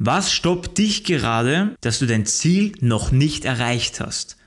Was stoppt dich gerade, dass du dein Ziel noch nicht erreicht hast?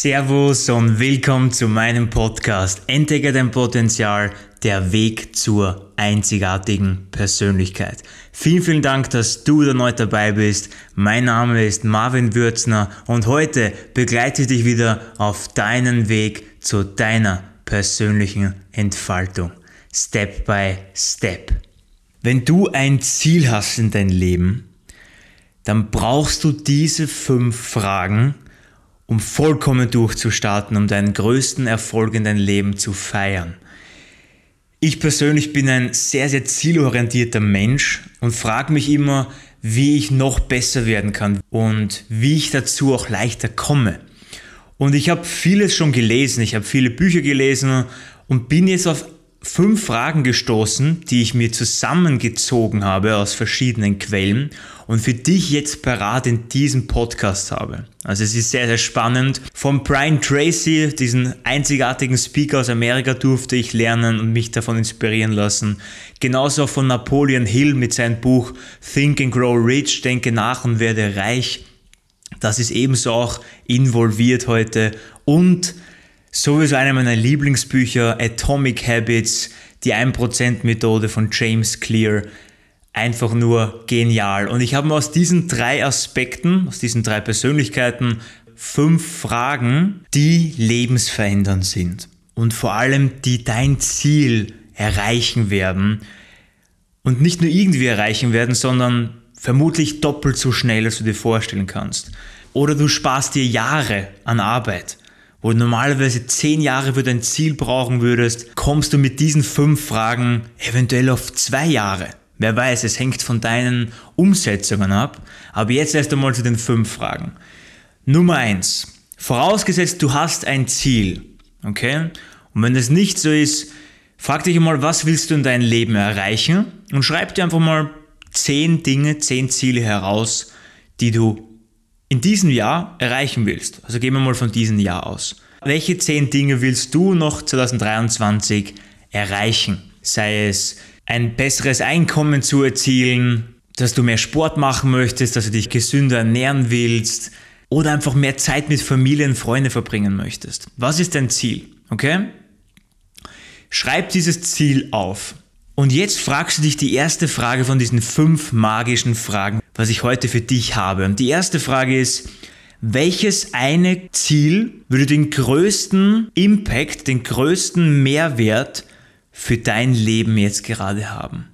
Servus und willkommen zu meinem Podcast Entdecke dein Potenzial, der Weg zur einzigartigen Persönlichkeit. Vielen, vielen Dank, dass du erneut dabei bist. Mein Name ist Marvin Würzner und heute begleite ich dich wieder auf deinen Weg zu deiner persönlichen Entfaltung. Step by Step. Wenn du ein Ziel hast in deinem Leben, dann brauchst du diese fünf Fragen, um vollkommen durchzustarten, um deinen größten Erfolg in deinem Leben zu feiern. Ich persönlich bin ein sehr, sehr zielorientierter Mensch und frage mich immer, wie ich noch besser werden kann und wie ich dazu auch leichter komme. Und ich habe vieles schon gelesen, ich habe viele Bücher gelesen und bin jetzt auf fünf Fragen gestoßen, die ich mir zusammengezogen habe aus verschiedenen Quellen und für dich jetzt parat in diesem Podcast habe. Also es ist sehr, sehr spannend. Von Brian Tracy, diesen einzigartigen Speaker aus Amerika, durfte ich lernen und mich davon inspirieren lassen. Genauso von Napoleon Hill mit seinem Buch Think and Grow Rich, denke nach und werde reich. Das ist ebenso auch involviert heute und Sowieso einer meiner Lieblingsbücher, Atomic Habits, die 1%-Methode von James Clear. Einfach nur genial. Und ich habe mir aus diesen drei Aspekten, aus diesen drei Persönlichkeiten, fünf Fragen, die lebensverändernd sind. Und vor allem, die dein Ziel erreichen werden. Und nicht nur irgendwie erreichen werden, sondern vermutlich doppelt so schnell, als du dir vorstellen kannst. Oder du sparst dir Jahre an Arbeit wo du normalerweise zehn Jahre für dein Ziel brauchen würdest, kommst du mit diesen fünf Fragen eventuell auf zwei Jahre. Wer weiß, es hängt von deinen Umsetzungen ab. Aber jetzt erst einmal zu den fünf Fragen. Nummer eins. Vorausgesetzt, du hast ein Ziel. Okay? Und wenn das nicht so ist, frag dich einmal, was willst du in deinem Leben erreichen? Und schreib dir einfach mal zehn Dinge, zehn Ziele heraus, die du in diesem Jahr erreichen willst. Also gehen wir mal von diesem Jahr aus. Welche zehn Dinge willst du noch 2023 erreichen? Sei es ein besseres Einkommen zu erzielen, dass du mehr Sport machen möchtest, dass du dich gesünder ernähren willst oder einfach mehr Zeit mit Familie und Freunde verbringen möchtest. Was ist dein Ziel? Okay? Schreib dieses Ziel auf. Und jetzt fragst du dich die erste Frage von diesen fünf magischen Fragen, was ich heute für dich habe. Und die erste Frage ist, welches eine Ziel würde den größten Impact, den größten Mehrwert für dein Leben jetzt gerade haben?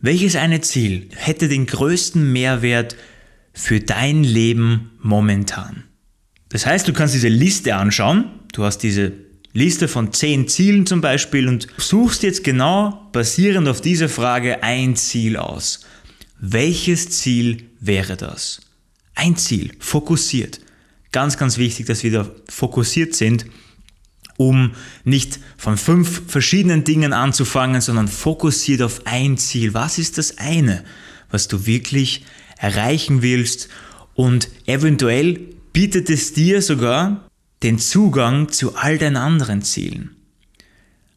Welches eine Ziel hätte den größten Mehrwert für dein Leben momentan? Das heißt, du kannst diese Liste anschauen. Du hast diese Liste von zehn Zielen zum Beispiel und suchst jetzt genau basierend auf dieser Frage ein Ziel aus. Welches Ziel wäre das? Ein Ziel, fokussiert. Ganz, ganz wichtig, dass wir da fokussiert sind, um nicht von fünf verschiedenen Dingen anzufangen, sondern fokussiert auf ein Ziel. Was ist das eine, was du wirklich erreichen willst? Und eventuell bietet es dir sogar den Zugang zu all deinen anderen Zielen.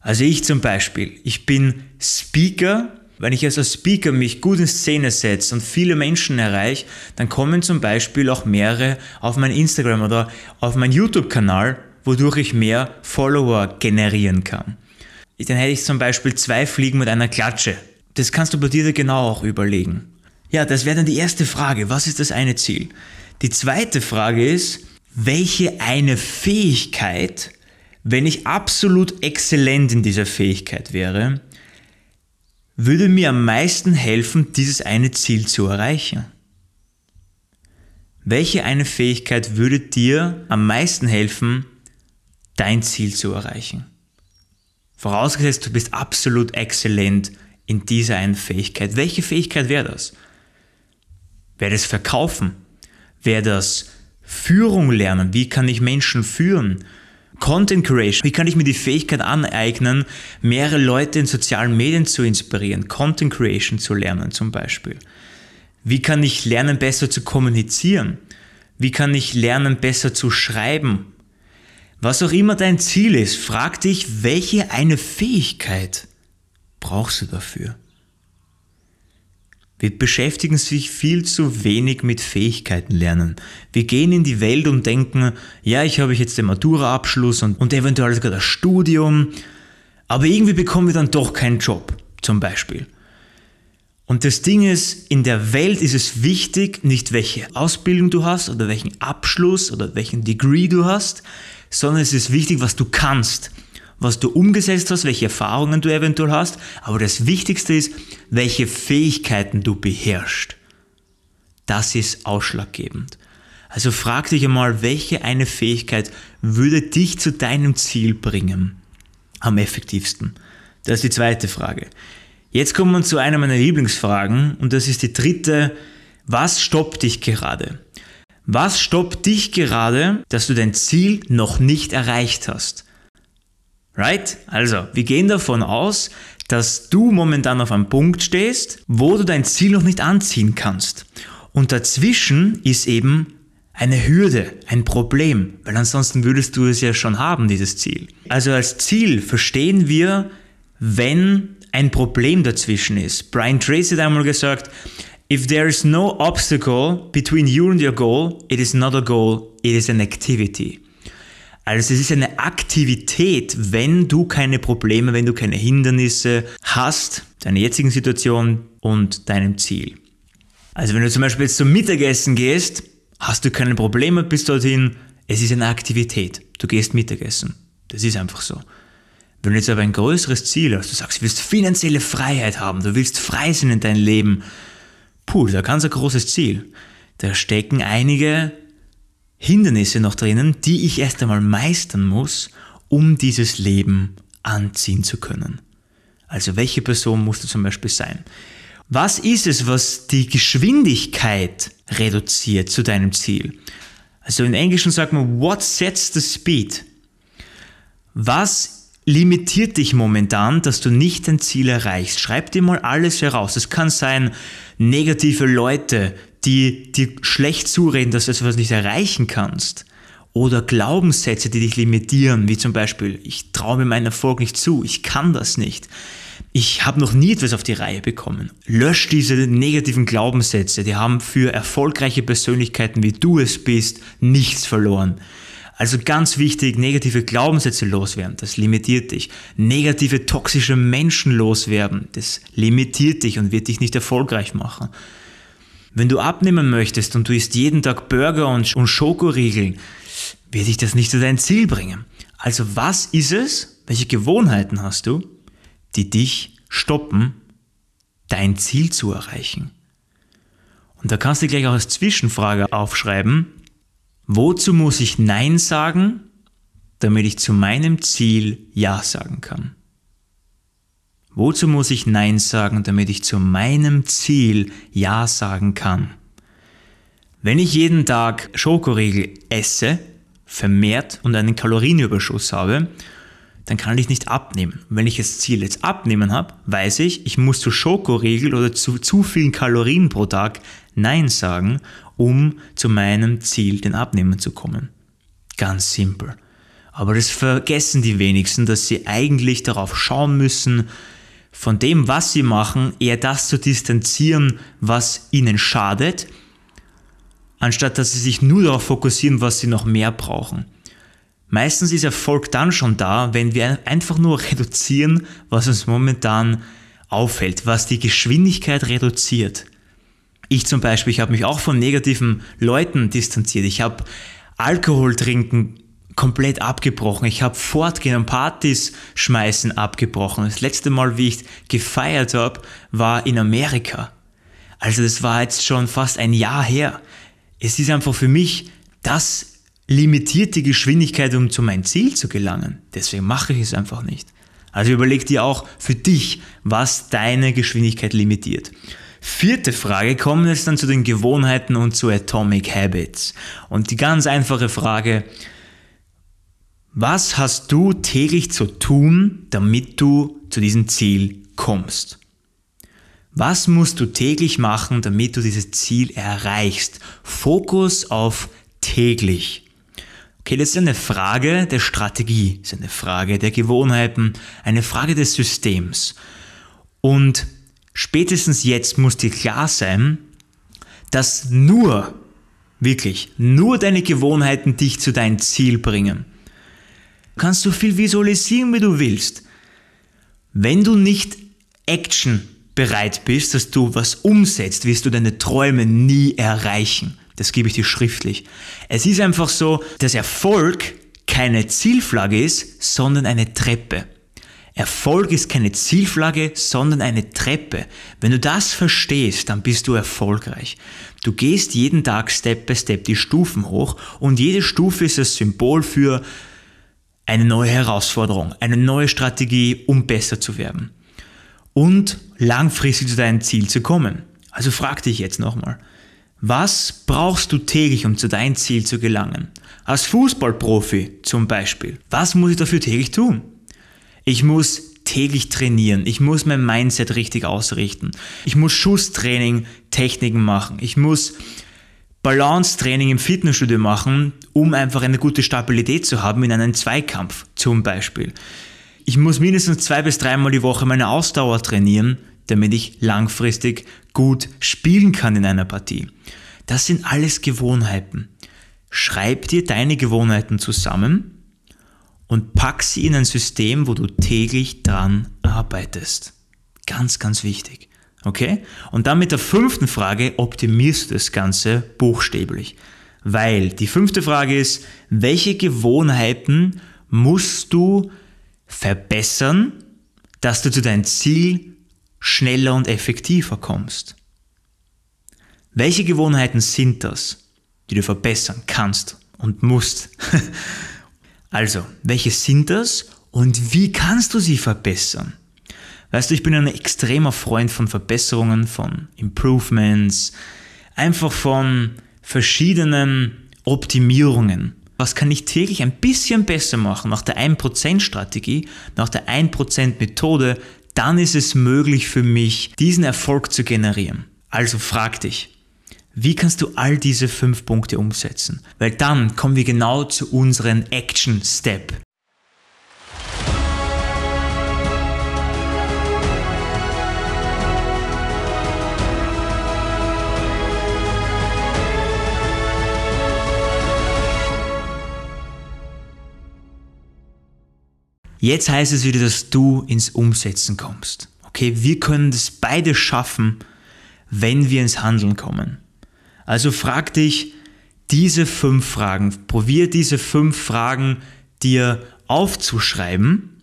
Also ich zum Beispiel, ich bin Speaker. Wenn ich als Speaker mich gut in Szene setze und viele Menschen erreiche, dann kommen zum Beispiel auch mehrere auf mein Instagram oder auf meinen YouTube-Kanal, wodurch ich mehr Follower generieren kann. Dann hätte ich zum Beispiel zwei Fliegen mit einer Klatsche. Das kannst du bei dir genau auch überlegen. Ja, das wäre dann die erste Frage. Was ist das eine Ziel? Die zweite Frage ist, welche eine Fähigkeit, wenn ich absolut exzellent in dieser Fähigkeit wäre, würde mir am meisten helfen, dieses eine Ziel zu erreichen? Welche eine Fähigkeit würde dir am meisten helfen, dein Ziel zu erreichen? Vorausgesetzt, du bist absolut exzellent in dieser einen Fähigkeit. Welche Fähigkeit wäre das? Wäre das Verkaufen? Wäre das Führung lernen. Wie kann ich Menschen führen? Content Creation. Wie kann ich mir die Fähigkeit aneignen, mehrere Leute in sozialen Medien zu inspirieren? Content Creation zu lernen zum Beispiel. Wie kann ich lernen, besser zu kommunizieren? Wie kann ich lernen, besser zu schreiben? Was auch immer dein Ziel ist, frag dich, welche eine Fähigkeit brauchst du dafür? Wir beschäftigen sich viel zu wenig mit Fähigkeiten lernen. Wir gehen in die Welt und denken, ja, ich habe jetzt den Matura-Abschluss und, und eventuell sogar das Studium, aber irgendwie bekommen wir dann doch keinen Job, zum Beispiel. Und das Ding ist, in der Welt ist es wichtig, nicht welche Ausbildung du hast oder welchen Abschluss oder welchen Degree du hast, sondern es ist wichtig, was du kannst was du umgesetzt hast, welche Erfahrungen du eventuell hast, aber das Wichtigste ist, welche Fähigkeiten du beherrschst. Das ist ausschlaggebend. Also frag dich einmal, welche eine Fähigkeit würde dich zu deinem Ziel bringen? Am effektivsten. Das ist die zweite Frage. Jetzt kommen wir zu einer meiner Lieblingsfragen und das ist die dritte. Was stoppt dich gerade? Was stoppt dich gerade, dass du dein Ziel noch nicht erreicht hast? Right? Also, wir gehen davon aus, dass du momentan auf einem Punkt stehst, wo du dein Ziel noch nicht anziehen kannst. Und dazwischen ist eben eine Hürde, ein Problem, weil ansonsten würdest du es ja schon haben, dieses Ziel. Also als Ziel verstehen wir, wenn ein Problem dazwischen ist. Brian Tracy hat einmal gesagt, If there is no obstacle between you and your goal, it is not a goal, it is an activity. Also es ist eine Aktivität, wenn du keine Probleme, wenn du keine Hindernisse hast, deiner jetzigen Situation und deinem Ziel. Also wenn du zum Beispiel jetzt zum Mittagessen gehst, hast du keine Probleme bis dorthin, es ist eine Aktivität. Du gehst Mittagessen. Das ist einfach so. Wenn du jetzt aber ein größeres Ziel hast, du sagst, du willst finanzielle Freiheit haben, du willst frei sein in deinem Leben, puh, da ganz ein großes Ziel. Da stecken einige Hindernisse noch drinnen, die ich erst einmal meistern muss, um dieses Leben anziehen zu können. Also welche Person musst du zum Beispiel sein? Was ist es, was die Geschwindigkeit reduziert zu deinem Ziel? Also in Englischen sagt man, what sets the speed? Was limitiert dich momentan, dass du nicht dein Ziel erreichst? Schreib dir mal alles heraus. Es kann sein, negative Leute, die dir schlecht zureden, dass du etwas nicht erreichen kannst. Oder Glaubenssätze, die dich limitieren, wie zum Beispiel, ich traue mir meinen Erfolg nicht zu, ich kann das nicht. Ich habe noch nie etwas auf die Reihe bekommen. Lösch diese negativen Glaubenssätze, die haben für erfolgreiche Persönlichkeiten, wie du es bist, nichts verloren. Also ganz wichtig, negative Glaubenssätze loswerden, das limitiert dich. Negative, toxische Menschen loswerden, das limitiert dich und wird dich nicht erfolgreich machen. Wenn du abnehmen möchtest und du isst jeden Tag Burger und, und Schokoriegel, wird dich das nicht zu deinem Ziel bringen. Also was ist es, welche Gewohnheiten hast du, die dich stoppen, dein Ziel zu erreichen? Und da kannst du gleich auch als Zwischenfrage aufschreiben, wozu muss ich Nein sagen, damit ich zu meinem Ziel Ja sagen kann? Wozu muss ich Nein sagen, damit ich zu meinem Ziel Ja sagen kann? Wenn ich jeden Tag Schokoriegel esse, vermehrt und einen Kalorienüberschuss habe, dann kann ich nicht abnehmen. wenn ich das Ziel jetzt abnehmen habe, weiß ich, ich muss zu Schokoriegel oder zu zu vielen Kalorien pro Tag Nein sagen, um zu meinem Ziel, den Abnehmen zu kommen. Ganz simpel. Aber das vergessen die wenigsten, dass sie eigentlich darauf schauen müssen, von dem, was sie machen, eher das zu distanzieren, was ihnen schadet, anstatt dass sie sich nur darauf fokussieren, was sie noch mehr brauchen. Meistens ist Erfolg dann schon da, wenn wir einfach nur reduzieren, was uns momentan auffällt, was die Geschwindigkeit reduziert. Ich zum Beispiel, ich habe mich auch von negativen Leuten distanziert. Ich habe Alkohol trinken komplett abgebrochen. Ich habe Fortgehen und Partys schmeißen abgebrochen. Das letzte Mal, wie ich gefeiert habe, war in Amerika. Also das war jetzt schon fast ein Jahr her. Es ist einfach für mich, das limitiert die Geschwindigkeit, um zu meinem Ziel zu gelangen. Deswegen mache ich es einfach nicht. Also überleg dir auch für dich, was deine Geschwindigkeit limitiert. Vierte Frage, kommen jetzt dann zu den Gewohnheiten und zu Atomic Habits. Und die ganz einfache Frage, Was hast du täglich zu tun, damit du zu diesem Ziel kommst? Was musst du täglich machen, damit du dieses Ziel erreichst? Fokus auf täglich. Okay, das ist eine Frage der Strategie, das ist eine Frage der Gewohnheiten, eine Frage des Systems. Und spätestens jetzt muss dir klar sein, dass nur, wirklich, nur deine Gewohnheiten dich zu deinem Ziel bringen. Kannst du viel visualisieren, wie du willst. Wenn du nicht Action bereit bist, dass du was umsetzt, wirst du deine Träume nie erreichen. Das gebe ich dir schriftlich. Es ist einfach so, dass Erfolg keine Zielflagge ist, sondern eine Treppe. Erfolg ist keine Zielflagge, sondern eine Treppe. Wenn du das verstehst, dann bist du erfolgreich. Du gehst jeden Tag Step by Step die Stufen hoch und jede Stufe ist das Symbol für eine neue Herausforderung, eine neue Strategie, um besser zu werden. Und langfristig zu deinem Ziel zu kommen. Also frag dich jetzt nochmal, was brauchst du täglich, um zu deinem Ziel zu gelangen? Als Fußballprofi zum Beispiel. Was muss ich dafür täglich tun? Ich muss täglich trainieren. Ich muss mein Mindset richtig ausrichten. Ich muss Schusstraining, Techniken machen. Ich muss Balance-Training im Fitnessstudio machen, um einfach eine gute Stabilität zu haben in einem Zweikampf zum Beispiel. Ich muss mindestens zwei bis dreimal die Woche meine Ausdauer trainieren, damit ich langfristig gut spielen kann in einer Partie. Das sind alles Gewohnheiten. Schreib dir deine Gewohnheiten zusammen und pack sie in ein System, wo du täglich dran arbeitest. Ganz, ganz wichtig. Okay? Und dann mit der fünften Frage optimierst du das Ganze buchstäblich. Weil die fünfte Frage ist, welche Gewohnheiten musst du verbessern, dass du zu deinem Ziel schneller und effektiver kommst. Welche Gewohnheiten sind das, die du verbessern kannst und musst? also, welche sind das und wie kannst du sie verbessern? Weißt du, ich bin ein extremer Freund von Verbesserungen, von Improvements, einfach von verschiedenen Optimierungen. Was kann ich täglich ein bisschen besser machen nach der 1% Strategie, nach der 1% Methode, dann ist es möglich für mich, diesen Erfolg zu generieren. Also frag dich, wie kannst du all diese fünf Punkte umsetzen? Weil dann kommen wir genau zu unserem Action Step. Jetzt heißt es wieder, dass du ins Umsetzen kommst. Okay, wir können das beide schaffen, wenn wir ins Handeln kommen. Also frag dich diese fünf Fragen. Probier diese fünf Fragen dir aufzuschreiben,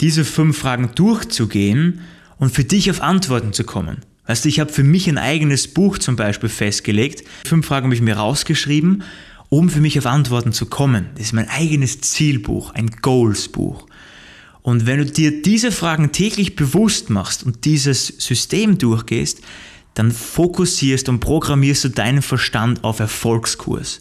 diese fünf Fragen durchzugehen und für dich auf Antworten zu kommen. Weißt du, ich habe für mich ein eigenes Buch zum Beispiel festgelegt. Fünf Fragen habe ich mir rausgeschrieben, um für mich auf Antworten zu kommen. Das ist mein eigenes Zielbuch, ein Goals-Buch. Und wenn du dir diese Fragen täglich bewusst machst und dieses System durchgehst, dann fokussierst und programmierst du deinen Verstand auf Erfolgskurs.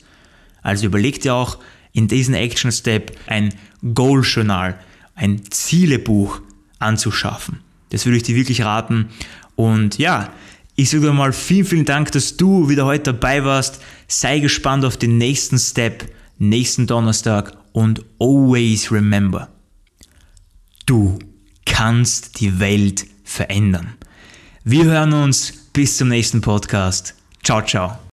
Also überleg dir auch in diesem Action Step ein Goal Journal, ein Zielebuch anzuschaffen. Das würde ich dir wirklich raten. Und ja, ich sage dir mal vielen, vielen Dank, dass du wieder heute dabei warst. Sei gespannt auf den nächsten Step, nächsten Donnerstag und always remember, Du kannst die Welt verändern. Wir hören uns bis zum nächsten Podcast. Ciao, ciao.